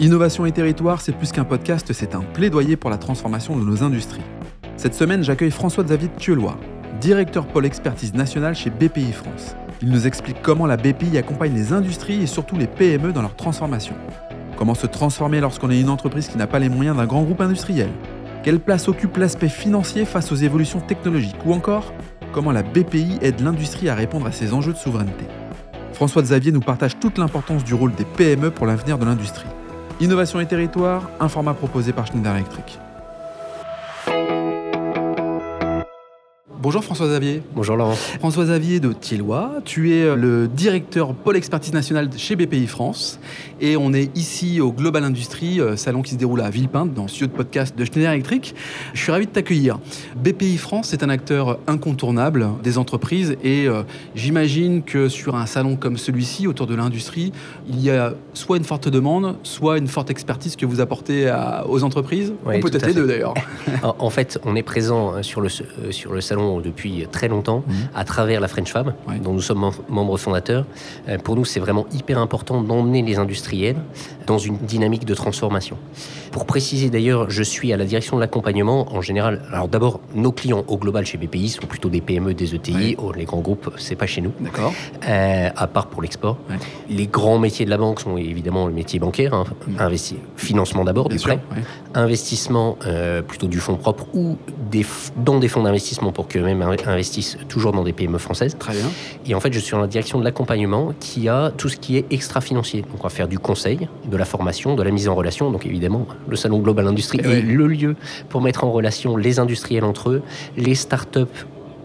Innovation et territoire, c'est plus qu'un podcast, c'est un plaidoyer pour la transformation de nos industries. Cette semaine, j'accueille François-Xavier Thieullois, directeur pôle expertise nationale chez BPI France. Il nous explique comment la BPI accompagne les industries et surtout les PME dans leur transformation. Comment se transformer lorsqu'on est une entreprise qui n'a pas les moyens d'un grand groupe industriel? Quelle place occupe l'aspect financier face aux évolutions technologiques? Ou encore, comment la BPI aide l'industrie à répondre à ces enjeux de souveraineté? François Xavier nous partage toute l'importance du rôle des PME pour l'avenir de l'industrie. Innovation et territoire, un format proposé par Schneider Electric. Bonjour François Xavier. Bonjour Laurent. François Xavier de Thiellois, tu es le directeur pôle expertise nationale chez BPI France et on est ici au Global Industrie, euh, salon qui se déroule à Villepinte dans ce lieu de podcast de Schneider Electric. Je suis ravi de t'accueillir. BPI France est un acteur incontournable des entreprises et euh, j'imagine que sur un salon comme celui-ci autour de l'industrie, il y a soit une forte demande, soit une forte expertise que vous apportez aux entreprises, ou peut-être les deux d'ailleurs. en fait, on est présent euh, sur le, sur le salon depuis très longtemps mhm. à travers la French Fab, dont nous sommes membres fondateurs. Euh, pour nous, c'est vraiment hyper important d'emmener les industriels dans une dynamique de transformation. Pour préciser d'ailleurs, je suis à la direction de l'accompagnement en général. Alors d'abord, nos clients au global chez BPI sont plutôt des PME, des ETI. Oh, les grands groupes, c'est pas chez nous. D'accord. Euh, à part pour l'export. Les grands métiers de la banque sont évidemment le métier bancaire, hein. mm. financement d'abord, du prêt, investissement euh, plutôt du fonds propre ou des, dans des fonds d'investissement pour que même investissent toujours dans des PME françaises. Très bien. Et en fait, je suis en la direction de l'accompagnement qui a tout ce qui est extra-financier. Donc on va faire du conseil, de la formation, de la mise en relation. Donc évidemment, le Salon Global Industrie est le lieu pour mettre en relation les industriels entre eux, les startups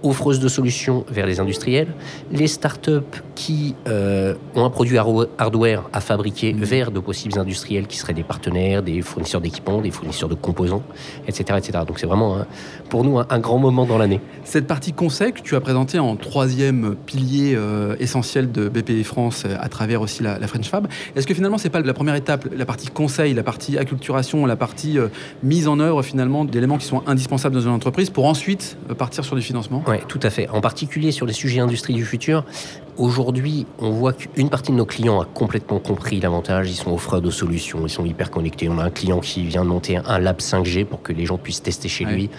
offreuses de solutions vers les industriels, les startups qui euh, ont un produit hardware à fabriquer mmh. vers de possibles industriels qui seraient des partenaires, des fournisseurs d'équipements, des fournisseurs de composants, etc. etc. Donc c'est vraiment pour nous un, grand moment dans l'année. Cette partie conseil que tu as présentée en troisième pilier euh, essentiel de BPI France euh, à travers aussi la, French Fab, est-ce que finalement c'est pas la première étape, la partie conseil, la partie acculturation, la partie mise en œuvre finalement d'éléments qui sont indispensables dans une entreprise pour ensuite partir sur du financement? Oui, tout à fait. En particulier sur les sujets industrie du futur, Aujourd'hui, on voit qu'une partie de nos clients a complètement compris l'avantage. Ils sont offreurs de solutions, ils sont hyper connectés. On a un client qui vient de monter un lab 5G pour que les gens puissent tester chez lui.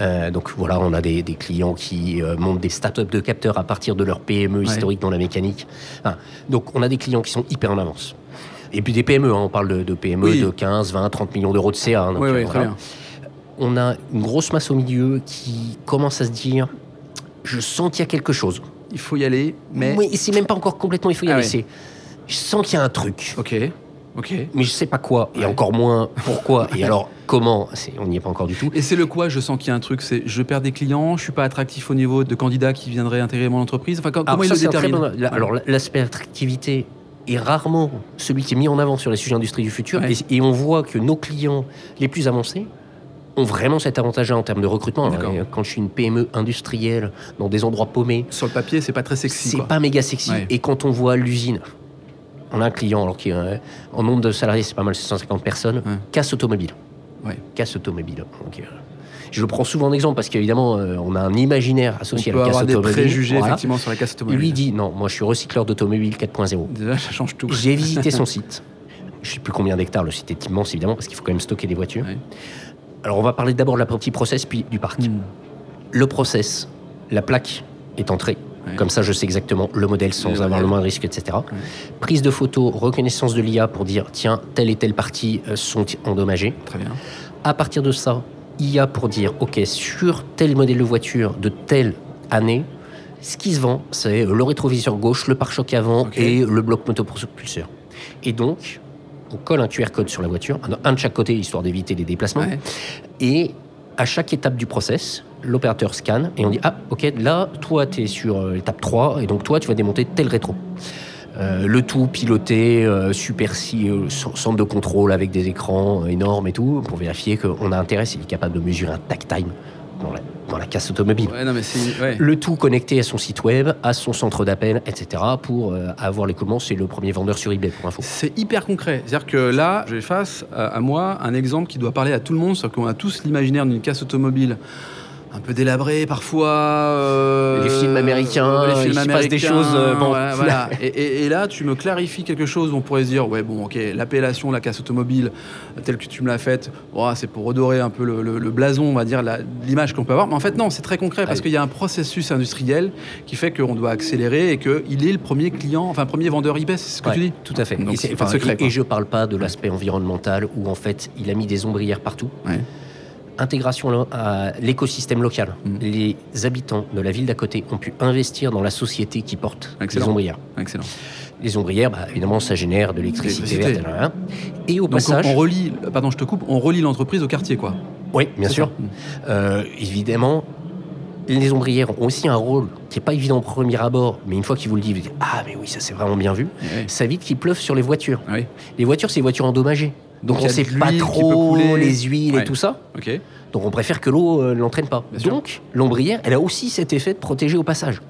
Euh, donc voilà, on a des, clients qui euh, montent des startups de capteurs à partir de leur PME historique dans la mécanique. donc on a des clients qui sont hyper en avance. Et puis des PME, hein. on parle de, PME de 15, 20, 30 millions d'euros de CA. Hein. oui, très bien. On a une grosse masse au milieu qui commence à se dire je sens qu'il y a quelque chose. Il faut y aller, mais. Oui, c'est même pas encore complètement il faut y ah aller. Je sens qu'il y a un truc. Ok. Ok. Mais je sais pas quoi, et encore moins pourquoi, et alors comment, on n'y est pas encore du tout. Et c'est le quoi, je sens qu'il y a un truc, c'est je perds des clients, je suis pas attractif au niveau de candidats qui viendraient intégrer mon entreprise. Enfin, comment il le détermine Alors l'aspect attractivité est rarement celui qui est mis en avant sur les sujets industrie du futur, et, on voit que nos clients les plus avancés ont vraiment cet avantage-là en termes de recrutement. quand je suis une PME industrielle dans des endroits paumés. Sur le papier, c'est pas très sexy. C'est pas méga sexy. Et quand on voit l'usine, on a un client alors qui euh, en nombre de salariés, c'est pas mal, c'est 150 personnes, casse automobile. Casse automobile. Euh, je le prends souvent en exemple parce qu'évidemment, euh, on a un imaginaire associé à la casse automobile. On peut avoir des préjugés effectivement sur la casse automobile. Lui dit non, moi je suis recycleur d'automobile 4.0. Déjà, ça change tout. J'ai visité son site. Je sais plus combien d'hectares, le site est immense évidemment parce qu'il faut quand même stocker des voitures. Alors on va parler d'abord de la partie process puis du parc. Hmm. Le process, la plaque est entrée. Comme ça, je sais exactement le modèle sans avoir le moindre risque, etc. Prise de photo, reconnaissance de l'IA pour dire tiens, telle et telle partie euh, sont endommagées. Très bien. À partir de ça, IA pour dire ok, sur tel modèle de voiture de telle année, ce qui se vend, c'est le rétroviseur gauche, le pare-choc avant et le bloc motopropulseur. Et donc, on colle un QR code sur la voiture, un de chaque côté, histoire d'éviter les déplacements. Et à chaque étape du process, l'opérateur scanne et on dit Ah, ok, là, toi, tu es sur euh, l'étape 3, et donc toi, tu vas démonter tel rétro. Euh, le tout piloté, euh, super centre de contrôle avec des écrans énormes et tout, pour vérifier qu'on a intérêt, s'il est capable de mesurer un takt time dans la, casse automobile. Le tout connecté à son site web, à son centre d'appel, etc. pour euh, avoir les commandes. C'est le premier vendeur sur eBay, pour info. C'est hyper concret. C'est-à-dire que là, j'ai face à, moi un exemple qui doit parler à tout le monde. C'est-à-dire qu'on a tous l'imaginaire d'une casse automobile un peu délabré parfois. euh, Les films américains, les films il se passe des choses, euh, bon. voilà. et, et- et là, tu me clarifies quelque chose. On pourrait se dire, ouais, bon, ok, l'appellation, la casse automobile, telle que tu me l'as faite, oh, c'est pour redorer un peu le, le- le blason, on va dire, l'image qu'on peut avoir. Mais en fait, non, c'est très concret parce qu'il y a un processus industriel qui fait qu'on doit accélérer et qu'il est le premier client, enfin, premier vendeur eBay, c'est ce que Ouais, tu dis Tout à fait. Donc, et, enfin, secret, et- je parle pas de l'aspect environnemental où en fait il a mis des ombrières partout. Ouais. Intégration à l'écosystème local. Mm. Les habitants de la ville d'à côté ont pu investir dans la société qui porte Excellent. les ombrières. Excellent. Les ombrières, bah, évidemment, ça génère de l'électricité verte. hein. Et au Donc, passage, on, relie, pardon, je te coupe, on relie l'entreprise au quartier, quoi. oui, bien sûr. Euh, évidemment, les ombrières ont aussi un rôle qui n'est pas évident au premier abord, mais une fois qu'ils vous le disent, vous dites Ah, mais oui, ça c'est vraiment bien vu. Ouais. Ça évite qu'il pleuve sur les voitures. Ah oui. Les voitures, c'est des voitures endommagées. Donc, on a sait pas trop les huiles Ouais. et tout ça. Donc on préfère que l'eau euh, ne l'entraîne pas. Bien. Donc l'ombrière, elle a aussi cet effet de protéger au passage.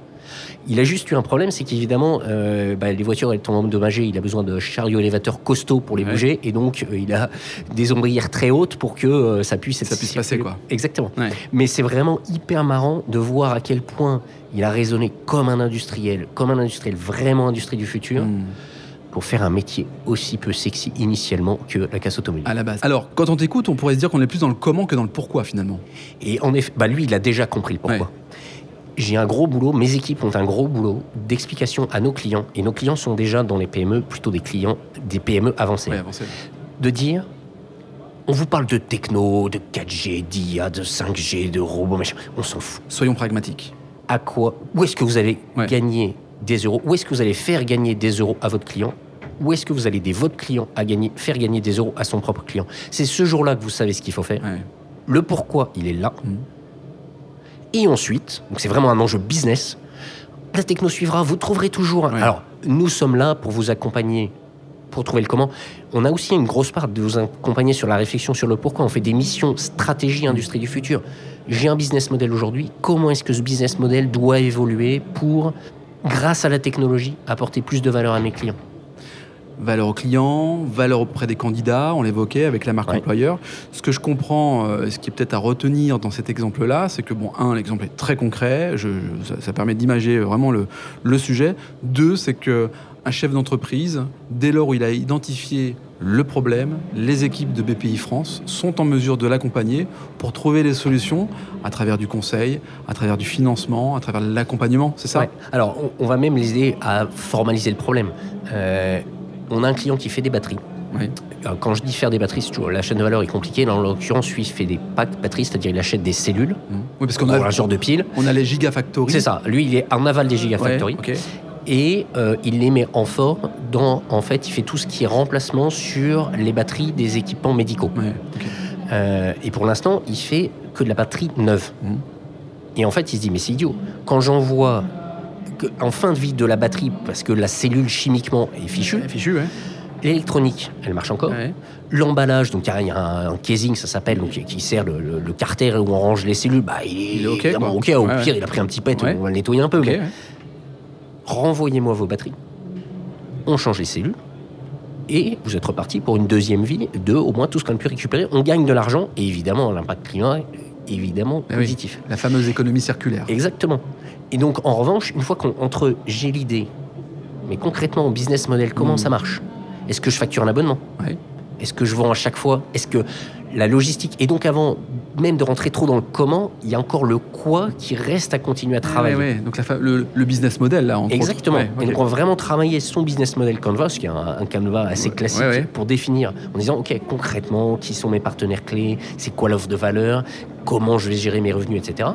Il a juste eu un problème, c'est qu'évidemment, euh, bah, les voitures étant endommagées, il a besoin de chariots élévateurs costauds pour les Ouais. bouger, et donc euh, il a des ombrières très hautes pour que euh, ça puisse Ça puisse passer, quoi. Exactement. Ouais. Mais c'est vraiment hyper marrant de voir à quel point il a raisonné comme un industriel, comme un industriel vraiment industrie du futur, Hmm. Pour faire un métier aussi peu sexy initialement que la casse automobile. À la base. Alors, quand on t'écoute, on pourrait se dire qu'on est plus dans le comment que dans le pourquoi, finalement. Et en effet, bah lui, il a déjà compris le pourquoi. Ouais. J'ai un gros boulot, mes équipes ont un gros boulot d'explication à nos clients, et nos clients sont déjà dans les PME, plutôt des clients, des PME avancées, Ouais, de dire, on vous parle de techno, de 4G, d'IA, de 5G, de robots, machin, on s'en fout. Soyons pragmatiques. À quoi Où est-ce que vous allez Ouais. gagner des euros Où est-ce que vous allez faire gagner des euros à votre client Où est-ce que vous allez aider votre client à gagner, faire gagner des euros à son propre client C'est ce jour-là que vous savez ce qu'il faut faire. Ouais. Le pourquoi, il est là. Mhm. Et ensuite, donc c'est vraiment un enjeu business, la techno suivra, vous trouverez toujours. Ouais. Alors, nous sommes là pour vous accompagner, pour trouver le comment. On a aussi une grosse part de vous accompagner sur la réflexion sur le pourquoi. On fait des missions stratégie industrie du futur. J'ai un business model aujourd'hui. Comment est-ce que ce business model doit évoluer pour, grâce à la technologie, apporter plus de valeur à mes clients Valeur au client, valeur auprès des candidats, on l'évoquait avec la marque Ouais. employeur. Ce que je comprends, euh, ce qui est peut-être à retenir dans cet exemple-là, c'est que, bon, un, l'exemple est très concret, je- je- ça, ça permet d'imager vraiment le, le sujet. Deux, c'est que un chef d'entreprise, dès lors où il a identifié le problème, les équipes de BPI France sont en mesure de l'accompagner pour trouver les solutions à travers du conseil, à travers du financement, à travers l'accompagnement, c'est ça? Ouais. Alors, on, on va même les aider à formaliser le problème. Euh, on a un client qui fait des batteries. Oui. Alors, Quand je dis faire des batteries, la chaîne de valeur est compliquée. En l'occurrence, lui, fait des packs batteries, c'est-à-dire il achète des cellules Mmh. Oui, parce qu'on pour a, un genre de pile. on a les gigafactories. C'est ça. Lui, il est en aval des Ouais, ok. Et euh, il les met en forme. Dans, en fait, il fait tout ce qui est remplacement sur les batteries des équipements médicaux. Ouais. Euh, et pour l'instant, il fait que de la batterie neuve. Mhm. Et en fait, il se dit, mais c'est idiot. Quand j'envoie en fin de vie de la batterie, parce que la cellule chimiquement est fichue, Ouais, Fichu, ouais. l'électronique, elle marche encore. Ouais. L'emballage, donc il y a un, un casing, ça s'appelle, donc qui sert le, le- le carter où on range les cellules, bah, il est, Il est ok, quoi. ok. Au Ouais, pire, il a pris un petit pet, on va le nettoyer un peu. Mais. Renvoyez-moi vos batteries. On change les cellules. Et vous êtes reparti pour une deuxième vie de au moins tout ce qu'on a pu récupérer. On gagne de l'argent et évidemment l'impact climat est évidemment Ah oui. positif. La fameuse économie circulaire. Exactement. Et donc en revanche, une fois qu'on entre j'ai l'idée, mais concrètement au business model, comment Mm. ça marche? Est-ce que je facture un abonnement? Est-ce que je vends à chaque fois? Est-ce que la logistique et donc avant même de rentrer trop dans le comment, il y a encore le quoi qui reste à continuer à travailler. Ouais, ouais. Donc la le, le business model, là, entre Exactement. Et donc, on va vraiment travailler son business model canvas, qui est un, un canevas assez classique, pour définir, en disant, OK, concrètement, qui sont mes partenaires clés, c'est quoi l'offre de valeur, comment je vais gérer mes revenus, etc.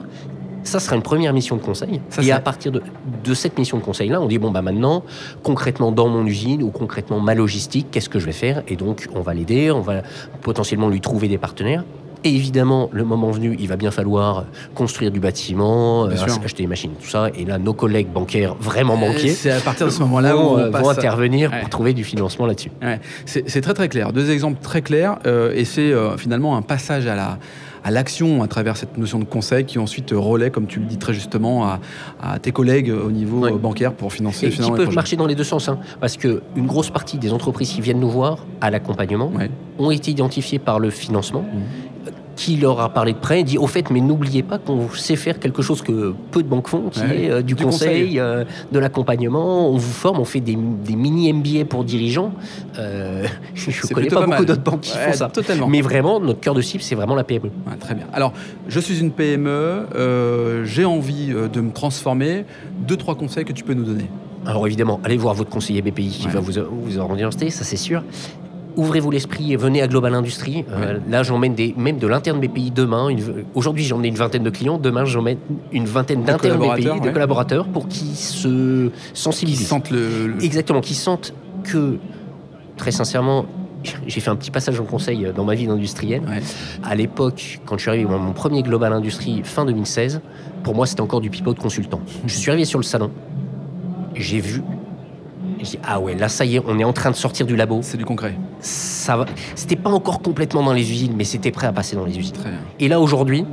Ça sera une première mission de conseil. Ça, et à partir de, de cette mission de conseil-là, on dit, bon, bah maintenant, concrètement dans mon usine ou concrètement ma logistique, qu'est-ce que je vais faire? Et donc, on va l'aider, on va potentiellement lui trouver des partenaires. Et évidemment, le moment venu, il va bien falloir construire du bâtiment, euh, acheter des machines, tout ça. Et là, nos collègues bancaires vraiment Euh, manqués C'est à partir de ce moment-là où vont, on euh, vont intervenir Ouais. pour trouver du financement là-dessus. Ouais. C'est c'est très très clair. Deux exemples très clairs. euh, et c'est euh, finalement un passage à la à l'action à travers cette notion de conseil qui ensuite relaie, comme tu le dis très justement, à, à tes collègues au niveau euh, bancaire pour financer Et qui peuvent marcher dans les deux sens. hein, parce qu'une grosse partie des entreprises qui viennent nous voir à l'accompagnement ont été identifiées par le financement. Mhm. Qui leur a parlé de près, dit au fait, mais n'oubliez pas qu'on sait faire quelque chose que peu de banques font, qui Ouais, est euh, du, du conseil, conseil. euh, de l'accompagnement. On vous forme, on fait des, des mini MBA pour dirigeants. Euh, je ne connais pas, pas beaucoup d'autres banques qui Ouais, font ça. totalement. Mais vraiment, notre cœur de cible, c'est vraiment la PME. Ouais, très bien. Alors, je suis une PME, j'ai envie de me transformer. Deux, trois conseils que tu peux nous donner. Alors évidemment, allez voir votre conseiller BPI qui Ouais. va vous, vous orienter, ça c'est sûr. Ouvrez-vous l'esprit et venez à Global Industrie. Euh, Là, j'emmène des, même de l'interne BPI demain. une- Aujourd'hui, j'emmène une vingtaine de clients. Demain, j'emmène une vingtaine d'internes BPI, collaborateurs, de collaborateurs, pour qu'ils se Qui sensibilisent. sentent le. le- Exactement, qui sentent que, très sincèrement, j'ai fait un petit passage en conseil dans ma vie d'industriel. Ouais. À l'époque, quand je suis arrivé dans mon premier Global Industrie fin 2016, pour moi, c'était encore du pipeau de consultant. Je suis arrivé sur le salon, j'ai vu, j'ai dit, ah ouais, là, ça y est, on est en train de sortir du labo. C'est du concret. Ça va. C'était pas encore complètement dans les usines, mais c'était prêt à passer dans les usines. Très bien. Et là, aujourd'hui,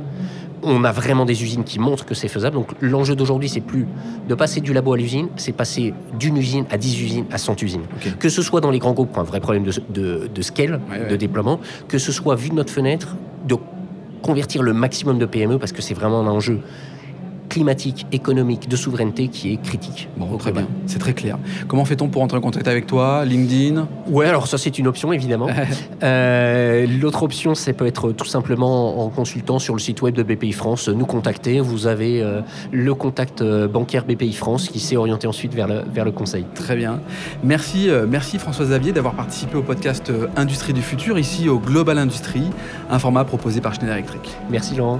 on a vraiment des usines qui montrent que c'est faisable. Donc, l'enjeu d'aujourd'hui, c'est plus de passer du labo à l'usine, c'est passer d'une usine à 10 usines, à 100 usines. Que ce soit dans les grands groupes, un vrai problème de, de, de scale, Ouais, ouais. de déploiement, que ce soit vu de notre fenêtre, de convertir le maximum de PME, parce que c'est vraiment un enjeu climatique, économique, de souveraineté qui est critique. Bon, très global. bien. C'est très clair. Comment fait-on pour entrer en contact avec toi LinkedIn? Ouais, alors ça c'est une option évidemment. Euh, L'autre option, c'est peut être tout simplement en consultant sur le site web de BPI France, nous contacter. Vous avez euh, le contact euh, bancaire BPI France qui s'est orienté ensuite vers le, vers le conseil. Très bien. Merci, euh, merci François Xavier d'avoir participé au podcast Industrie du futur, ici au Global Industrie, un format proposé par Schneider Electric. Merci Laurent.